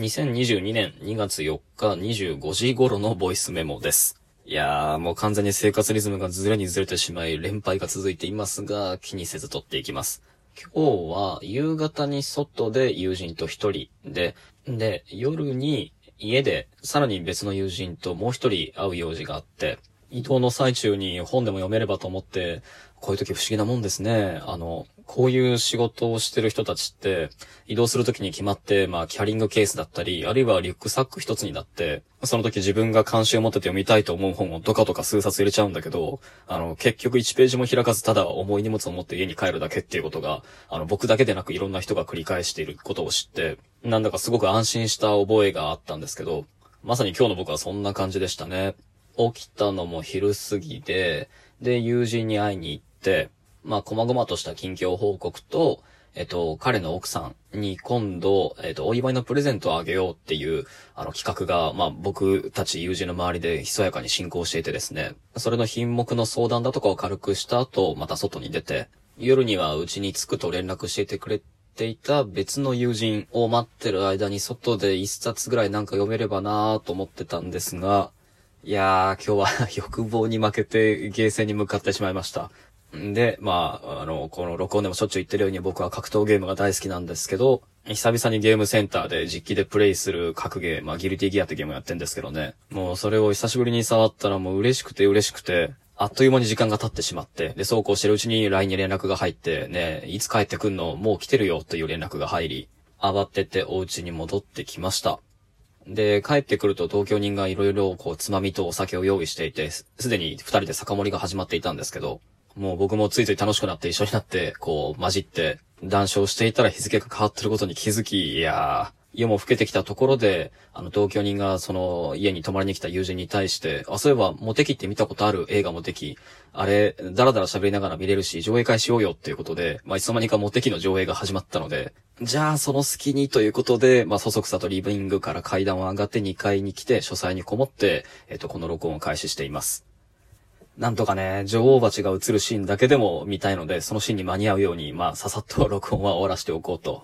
2022年2月4日25時頃のボイスメモです。いやー、もう完全に生活リズムがずれにずれてしまい、連敗が続いていますが、気にせず撮っていきます。今日は夕方に外で友人と一人で、で、夜に家でさらに別の友人ともう一人会う用事があって、移動の最中に本でも読めればと思って、こういう時不思議なもんですね。あの、こういう仕事をしてる人たちって、移動する時に決まって、まあ、キャリングケースだったり、あるいはリュックサック一つになって、その時自分が関心を持ってて読みたいと思う本をドカドカ数冊入れちゃうんだけど、あの、結局1ページも開かずただ重い荷物を持って家に帰るだけっていうことが、あの、僕だけでなくいろんな人が繰り返していることを知って、なんだかすごく安心した覚えがあったんですけど、まさに今日の僕はそんな感じでしたね。起きたのも昼過ぎで、で、友人に会いに行って、まあ、細々とした近況報告と、えっと、彼の奥さんに今度、えっと、お祝いのプレゼントをあげようっていう、あの企画が、まあ、僕たち友人の周りでひそやかに進行していてですね、それの品目の相談だとかを軽くした後、また外に出て、夜にはうちに着くと連絡していてくれていた別の友人を待ってる間に外で一冊ぐらいなんか読めればなぁと思ってたんですが、いやー、今日は 欲望に負けてゲーセンに向かってしまいました。んで、まあ、あの、この録音でもしょっちゅう言ってるように僕は格闘ゲームが大好きなんですけど、久々にゲームセンターで実機でプレイする格ゲー、まあ、ギルティギアってゲームやってんですけどね。もうそれを久しぶりに触ったらもう嬉しくて嬉しくて、あっという間に時間が経ってしまって、で、そうこうしてるうちに LINE に連絡が入って、ね、いつ帰ってくんのもう来てるよという連絡が入り、慌ててお家に戻ってきました。で、帰ってくると東京人がいろいろこう、つまみとお酒を用意していて、すでに二人で酒盛りが始まっていたんですけど、もう僕もついつい楽しくなって一緒になって、こう、混じって、談笑していたら日付が変わってることに気づき、いやー、夜も更けてきたところで、あの、同居人がその家に泊まりに来た友人に対して、あ、そういえば、モテキって見たことある？映画モテキ、あれ、だらだら喋りながら見れるし、上映会しようよっていうことで、まあ、いつの間にかモテキの上映が始まったので、じゃあ、その隙にということで、まあ、そそくさとリビングから階段を上がって2階に来て、書斎にこもって、えっと、この録音を開始しています。なんとかね、女王蜂が映るシーンだけでも見たいので、そのシーンに間に合うように、まあ、ささっと録音は終わらせておこうと。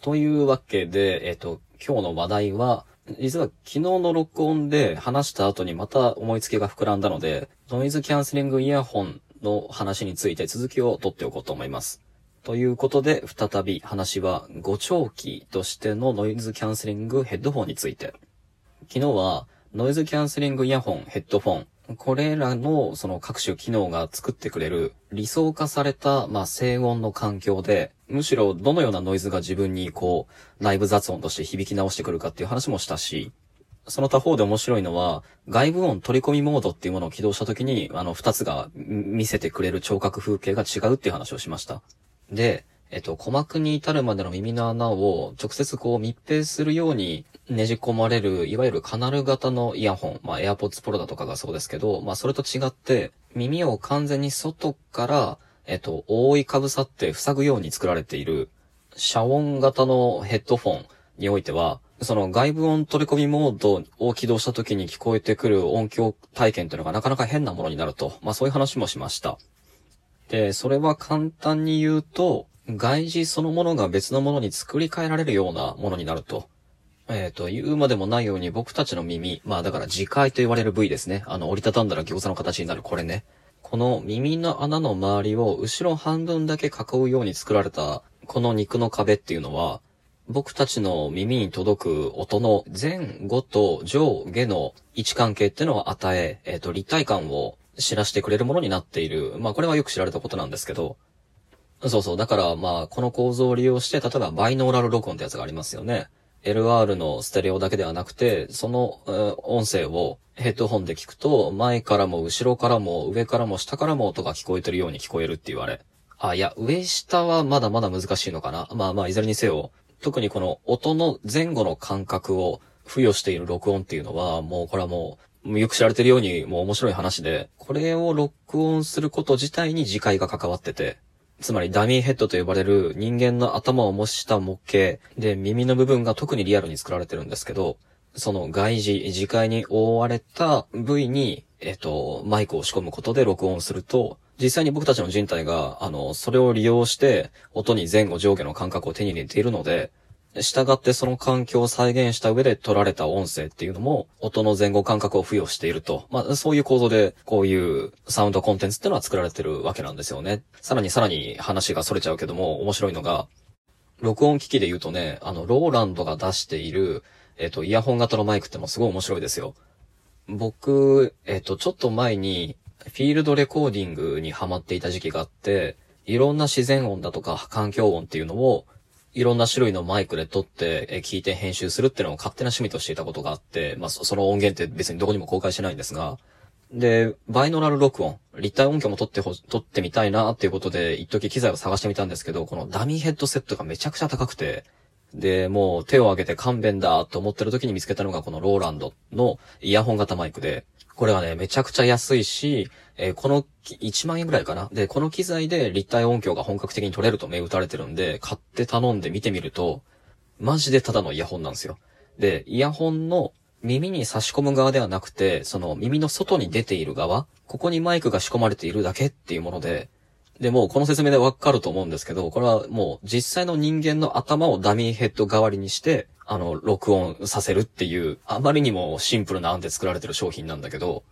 というわけで、えっと、今日の話題は、実は昨日の録音で話した後にまた思いつきが膨らんだので、ノイズキャンセリングイヤホンの話について続きを取っておこうと思います。ということで、再び話は、誤聴器としてのノイズキャンセリングヘッドフォンについて。昨日は、ノイズキャンセリングイヤホン、ヘッドフォン、これらのその各種機能が作ってくれる理想化された、まあ、静音の環境で、むしろどのようなノイズが自分にこう、内部雑音として響き直してくるかっていう話もしたし、その他方で面白いのは、外部音取り込みモードっていうものを起動した時に、あの、二つが見せてくれる聴覚風景が違うっていう話をしました。で、えっと、鼓膜に至るまでの耳の穴を直接こう密閉するようにねじ込まれる、いわゆるカナル型のイヤホン、まあ AirPods Pro だとかがそうですけど、まあそれと違って、耳を完全に外から、えっと、覆いかぶさって塞ぐように作られている、遮音型のヘッドフォンにおいては、その外部音取り込みモードを起動した時に聞こえてくる音響体験というのがなかなか変なものになると、まあそういう話もしました。で、それは簡単に言うと、外耳そのものが別のものに作り変えられるようなものになると。えっ、と、言うまでもないように僕たちの耳、まあだから自界と言われる部位ですね。あの、折りたたんだら餃子の形になるこれね。この耳の穴の周りを後ろ半分だけ囲うように作られたこの肉の壁っていうのは、僕たちの耳に届く音の前後と上下の位置関係っていうのを与え、えっ、と、立体感を知らせてくれるものになっている。まあこれはよく知られたことなんですけど、そうそう。だから、まあ、この構造を利用して、例えば、バイノーラル録音ってやつがありますよね。LR のステレオだけではなくて、その、え音声をヘッドホンで聞くと、前からも後ろからも上からも下からも音が聞こえてるように聞こえるって言われ。あ、いや、上下はまだまだ難しいのかな。まあまあ、いずれにせよ、特にこの音の前後の感覚を付与している録音っていうのは、もうこれはもう、よく知られてるように、もう面白い話で、これを録音すること自体に自戒が関わってて、つまりダミーヘッドと呼ばれる人間の頭を模した模型で耳の部分が特にリアルに作られてるんですけど、その外耳、耳界に覆われた部位に、えっと、マイクを仕込むことで録音すると、実際に僕たちの人体が、あの、それを利用して、音に前後上下の感覚を手に入れているので、従ってその環境を再現した上で取られた音声っていうのも、音の前後感覚を付与していると。まあ、そういう構造で、こういうサウンドコンテンツっていうのは作られてるわけなんですよね。さらにさらに話が逸れちゃうけども、面白いのが、録音機器で言うとね、あの、ローランドが出している、えっ、と、イヤホン型のマイクってもすごい面白いですよ。僕、えっ、と、ちょっと前に、フィールドレコーディングにハマっていた時期があって、いろんな自然音だとか環境音っていうのを、いろんな種類のマイクで撮って、え聞いて編集するっていうのを勝手な趣味としていたことがあって、まあ、その音源って別にどこにも公開してないんですが、で、バイノラル録音、立体音響も撮ってほ、撮ってみたいなっていうことで、一時機材を探してみたんですけど、このダミーヘッドセットがめちゃくちゃ高くて、で、もう手を挙げて勘弁だと思ってる時に見つけたのがこのローランドのイヤホン型マイクで、これはね、めちゃくちゃ安いし、えー、この1万円ぐらいかな？で、この機材で立体音響が本格的に取れると銘打たれてるんで、買って頼んで見てみると、マジでただのイヤホンなんですよ。で、イヤホンの耳に差し込む側ではなくて、その耳の外に出ている側、ここにマイクが仕込まれているだけっていうもので、で、もうこの説明でわかると思うんですけど、これはもう実際の人間の頭をダミーヘッド代わりにして、あの、録音させるっていう、あまりにもシンプルな案で作られてる商品なんだけど、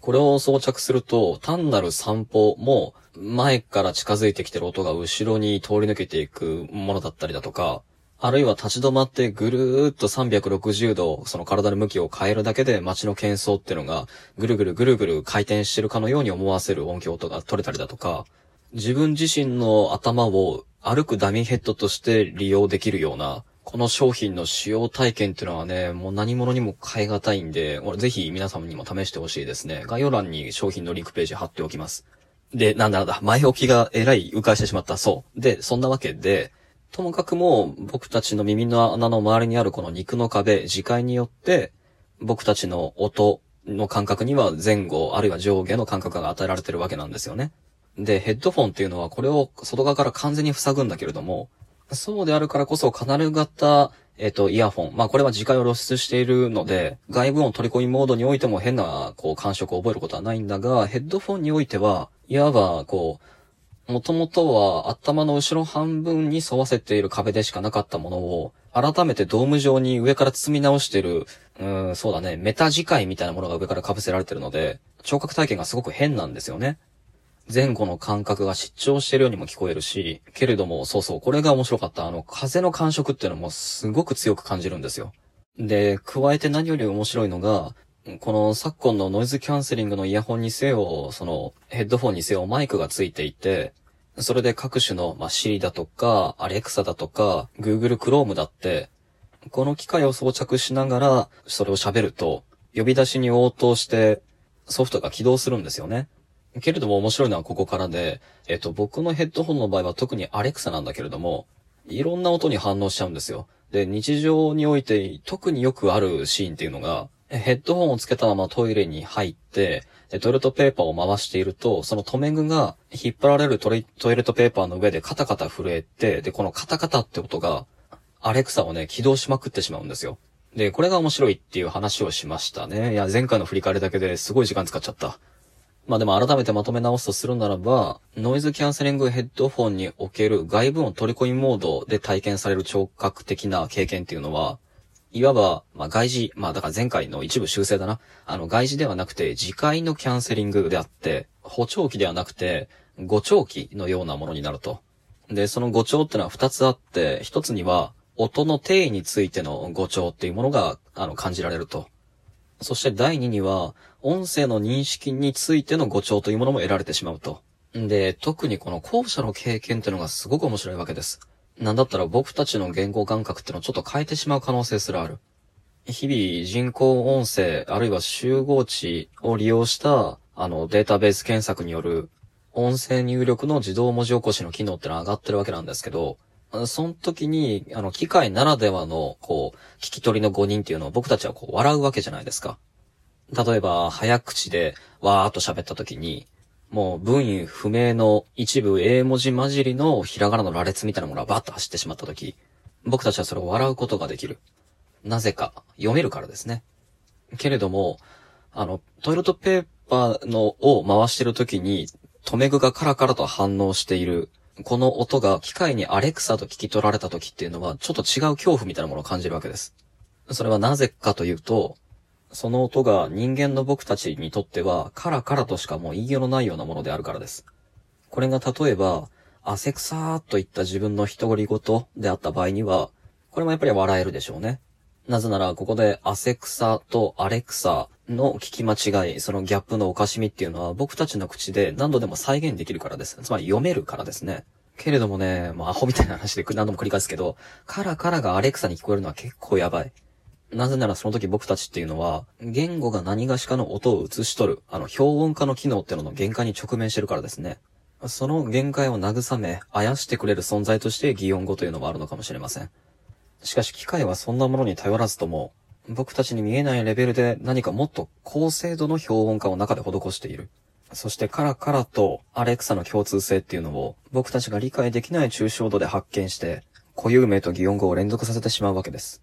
これを装着すると、単なる散歩も、前から近づいてきてる音が後ろに通り抜けていくものだったりだとか、あるいは立ち止まってぐるーっと360度、その体の向きを変えるだけで街の喧騒ってのが、ぐるぐるぐるぐる回転してるかのように思わせる音響音が取れたりだとか、自分自身の頭を歩くダミーヘッドとして利用できるような、この商品の使用体験っていうのはね、もう何者にも変え難いんで、ぜひ皆様にも試してほしいですね。概要欄に商品のリンクページ貼っておきます。で、なんだなんだ、前置きがえらい迂回してしまった。そう。で、そんなわけで、ともかくも僕たちの耳の穴の周りにあるこの肉の壁、磁界によって、僕たちの音の感覚には前後、あるいは上下の感覚が与えられてるわけなんですよね。で、ヘッドフォンっていうのはこれを外側から完全に塞ぐんだけれども、そうであるからこそカナル型、えっ、と、イヤホン。まあ、これは磁界を露出しているので、外部音取り込みモードにおいても変な、こう、感触を覚えることはないんだが、ヘッドフォンにおいては、いわば、こう、もともとは頭の後ろ半分に沿わせている壁でしかなかったものを、改めてドーム状に上から包み直してる、うん、そうだね、メタ磁界みたいなものが上から被せられてるので、聴覚体験がすごく変なんですよね。前後の感覚が失調してるようにも聞こえるし、けれども、そうそう、これが面白かった。あの、風の感触っていうのもすごく強く感じるんですよ。で、加えて何より面白いのが、この昨今のノイズキャンセリングのイヤホンにせよ、そのヘッドフォンにせよマイクがついていて、それで各種の、まあ、Siri だとか、Alexa だとか、Google Chrome だって、この機械を装着しながら、それを喋ると、呼び出しに応答して、ソフトが起動するんですよね。けれども面白いのはここからで、えっと、僕のヘッドホンの場合は特にアレクサなんだけれども、いろんな音に反応しちゃうんですよ。で、日常において特によくあるシーンっていうのが、ヘッドホンをつけたままトイレに入って、トイレットペーパーを回していると、その留め具が引っ張られるトイレットペーパーの上でカタカタ震えて、で、このカタカタって音が、アレクサをね、起動しまくってしまうんですよ。で、これが面白いっていう話をしましたね。いや、前回の振り返りだけですごい時間使っちゃった。まあでも改めてまとめ直すとするならば、ノイズキャンセリングヘッドフォンにおける外部音取り込みモードで体験される聴覚的な経験っていうのは、いわば、まあ外事、まあだから前回の一部修正だな。あの外事ではなくて、次回のキャンセリングであって、補聴器ではなくて、誤聴器のようなものになると。で、その誤聴ってのは二つあって、一つには、音の定位についての誤聴っていうものが、あの、感じられると。そして第2には、音声の認識についての誤調というものも得られてしまうと。で、特にこの後者の経験っていうのがすごく面白いわけです。なんだったら僕たちの言語感覚っていうのをちょっと変えてしまう可能性すらある。日々人工音声、あるいは集合値を利用した、あの、データベース検索による音声入力の自動文字起こしの機能ってのは上がってるわけなんですけど、その時に、あの、機械ならではの、こう、聞き取りの誤認っていうのを僕たちはこう、笑うわけじゃないですか。例えば、早口で、わーっと喋った時に、もう文意不明の一部英文字混じりのひらがなの羅列みたいなものがバッと走ってしまった時、僕たちはそれを笑うことができる。なぜか、読めるからですね。けれども、あの、トイレットペーパーのを回してる時に、留め具がカラカラと反応しているこの音が機械にアレクサと聞き取られた時っていうのは、ちょっと違う恐怖みたいなものを感じるわけです。それはなぜかというと、その音が人間の僕たちにとっては、カラカラとしかもう言いようのないようなものであるからです。これが例えば、汗臭ーといった自分の一り言であった場合には、これもやっぱり笑えるでしょうね。なぜなら、ここで汗臭とアレクサの聞き間違い、そのギャップのおかしみっていうのは僕たちの口で何度でも再現できるからです。つまり読めるからですね。けれどもね、もうアホみたいな話で何度も繰り返すけど、カラカラがアレクサに聞こえるのは結構やばい。なぜならその時僕たちっていうのは、言語が何がしかの音を映し取る、あの、標音化の機能っていうのの限界に直面してるからですね。その限界を慰め、あやしてくれる存在として擬音語というのもあるのかもしれません。しかし機械はそんなものに頼らずとも、僕たちに見えないレベルで何かもっと高精度の標本化を中で施している。そしてカラカラとアレクサの共通性っていうのを僕たちが理解できない抽象度で発見して、固有名と擬音語を連続させてしまうわけです。